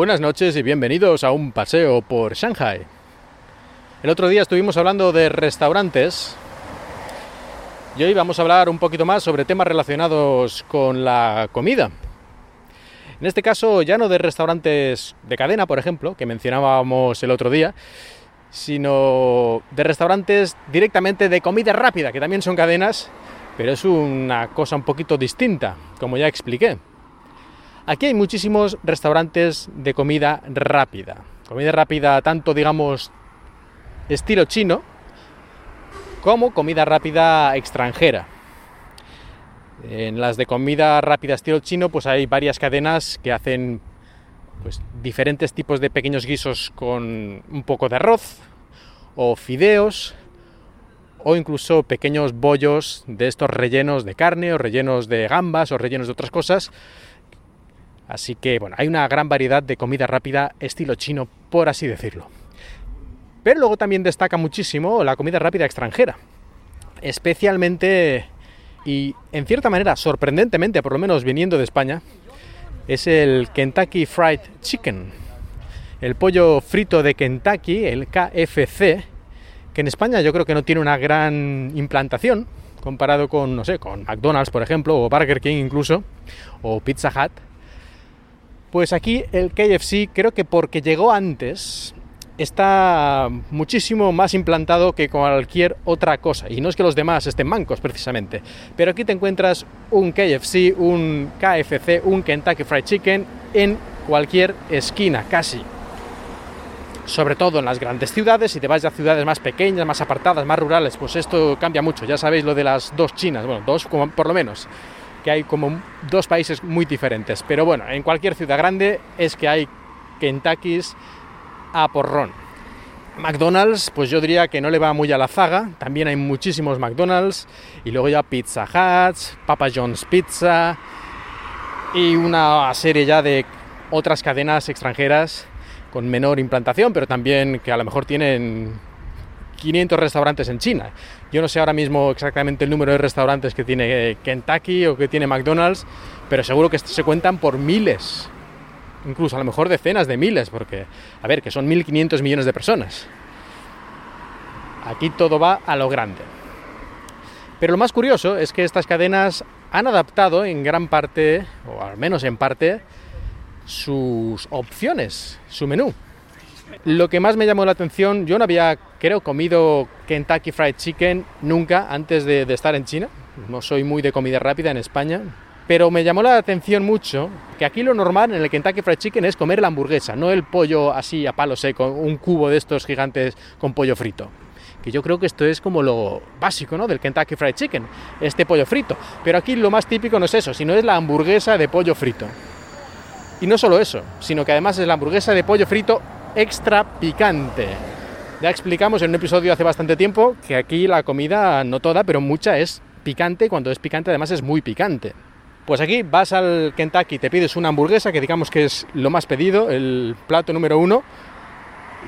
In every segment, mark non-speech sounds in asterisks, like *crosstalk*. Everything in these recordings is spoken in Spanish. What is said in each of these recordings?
Buenas noches y bienvenidos a un paseo por Shanghai. El otro día estuvimos hablando de restaurantes y hoy vamos a hablar un poquito más sobre temas relacionados con la comida. En este caso ya no de restaurantes de cadena, por ejemplo, que mencionábamos el otro día, sino de restaurantes directamente de comida rápida, que también son cadenas, pero es una cosa un poquito distinta, como ya expliqué. Aquí hay muchísimos restaurantes de comida rápida. Comida rápida tanto, digamos, estilo chino, como comida rápida extranjera. En las de comida rápida estilo chino, pues hay varias cadenas que hacen pues, diferentes tipos de pequeños guisos con un poco de arroz o fideos o incluso pequeños bollos de estos rellenos de carne o rellenos de gambas o rellenos de otras cosas. Así que bueno, hay una gran variedad de comida rápida estilo chino, por así decirlo. Pero luego también destaca muchísimo la comida rápida extranjera, especialmente y en cierta manera sorprendentemente, por lo menos viniendo de España, es el Kentucky Fried Chicken, el pollo frito de Kentucky, el KFC, que en España yo creo que no tiene una gran implantación comparado con, no sé, con McDonald's, por ejemplo, o Burger King incluso, o Pizza Hut. Pues aquí el KFC creo que porque llegó antes está muchísimo más implantado que cualquier otra cosa. Y no es que los demás estén mancos precisamente, pero aquí te encuentras un KFC, un KFC, un Kentucky Fried Chicken en cualquier esquina, casi. Sobre todo en las grandes ciudades, si te vas a ciudades más pequeñas, más apartadas, más rurales, pues esto cambia mucho. Ya sabéis lo de las dos Chinas, bueno, dos por lo menos, que hay como dos países muy diferentes. Pero bueno, en cualquier ciudad grande es que hay Kentuckys a porrón. McDonald's, pues yo diría que no le va muy a la zaga, también hay muchísimos McDonald's, y luego ya Pizza Hut, Papa John's Pizza, y una serie ya de otras cadenas extranjeras con menor implantación, pero también que a lo mejor tienen 500 restaurantes en China. Yo no sé ahora mismo exactamente el número de restaurantes que tiene Kentucky o que tiene McDonald's, pero seguro que se cuentan por miles incluso a lo mejor decenas de miles, porque, a ver, que son 1.500 millones de personas. Aquí todo va a lo grande. Pero lo más curioso es que estas cadenas han adaptado en gran parte, o al menos en parte, sus opciones, su menú. Lo que más me llamó la atención, yo no había, creo, comido Kentucky Fried Chicken nunca antes de, de estar en China. No soy muy de comida rápida en España, pero me llamó la atención mucho que aquí lo normal en el Kentucky Fried Chicken es comer la hamburguesa, no el pollo así a palo seco, un cubo de estos gigantes con pollo frito. Que yo creo que esto es como lo básico, ¿no? Del Kentucky Fried Chicken, este pollo frito. Pero aquí lo más típico no es eso, sino es la hamburguesa de pollo frito. Y no solo eso, sino que además es la hamburguesa de pollo frito extra picante. Ya explicamos en un episodio hace bastante tiempo que aquí la comida, no toda, pero mucha es picante, cuando es picante además es muy picante. Pues aquí vas al Kentucky, te pides una hamburguesa, que digamos que es lo más pedido, el plato número uno,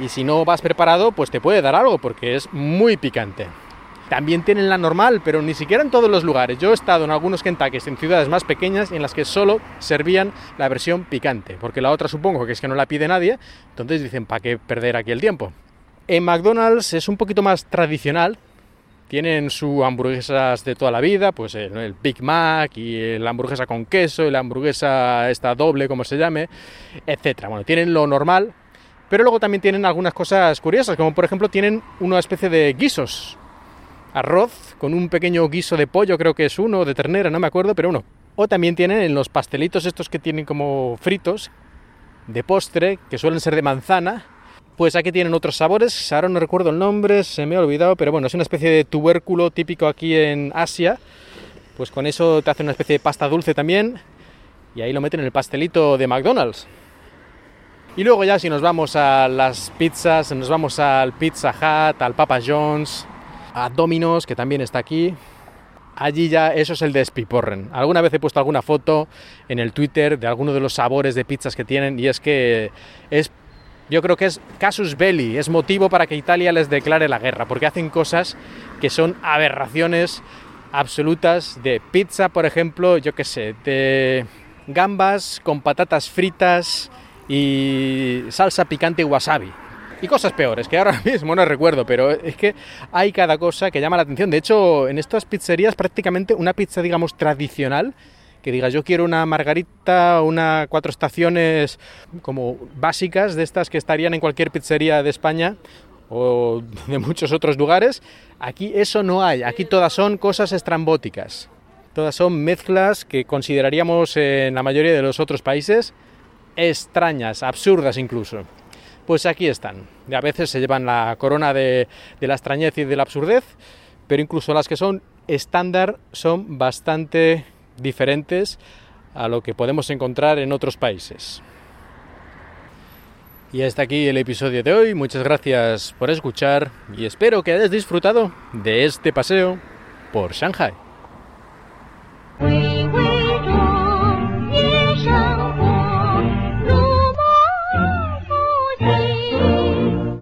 y si no vas preparado, pues te puede dar algo, porque es muy picante. También tienen la normal, pero ni siquiera en todos los lugares. Yo he estado en algunos Kentuckys en ciudades más pequeñas en las que solo servían la versión picante, porque la otra supongo que es que no la pide nadie, entonces dicen, ¿para qué perder aquí el tiempo? En McDonald's es un poquito más tradicional, tienen sus hamburguesas de toda la vida, pues el, Big Mac y la hamburguesa con queso y la hamburguesa esta doble, como se llame, etcétera. Bueno, tienen lo normal, pero luego también tienen algunas cosas curiosas, como por ejemplo tienen una especie de guisos. Arroz con un pequeño guiso de pollo, creo que es uno, de ternera, no me acuerdo, pero uno. O también tienen en los pastelitos estos que tienen como fritos, de postre, que suelen ser de manzana, pues aquí tienen otros sabores, ahora no recuerdo el nombre, se me ha olvidado, pero bueno, es una especie de tubérculo típico aquí en Asia. Pues con eso te hacen una especie de pasta dulce también y ahí lo meten en el pastelito de McDonald's. Y luego ya si nos vamos a las pizzas, nos vamos al Pizza Hut, al Papa John's, a Domino's, que también está aquí. Allí ya eso es el despiporren. Alguna vez he puesto alguna foto en el Twitter de alguno de los sabores de pizzas que tienen y es que es yo creo que es casus belli, es motivo para que Italia les declare la guerra, porque hacen cosas que son aberraciones absolutas de pizza, por ejemplo, yo qué sé, de gambas con patatas fritas y salsa picante wasabi. Y cosas peores, que ahora *laughs* mismo no recuerdo, pero es que hay cada cosa que llama la atención. De hecho, en estas pizzerías prácticamente una pizza, digamos, tradicional, que diga yo quiero una margarita, una cuatro estaciones como básicas de estas que estarían en cualquier pizzería de España o de muchos otros lugares, aquí eso no hay, aquí todas son cosas estrambóticas. Todas son mezclas que consideraríamos en la mayoría de los otros países extrañas, absurdas incluso. Pues aquí están. a veces se llevan la corona de, de la extrañez y de la absurdez, pero incluso las que son estándar son bastante diferentes a lo que podemos encontrar en otros países. Y hasta aquí el episodio de hoy. Muchas gracias por escuchar y espero que hayas disfrutado de este paseo por Shanghai.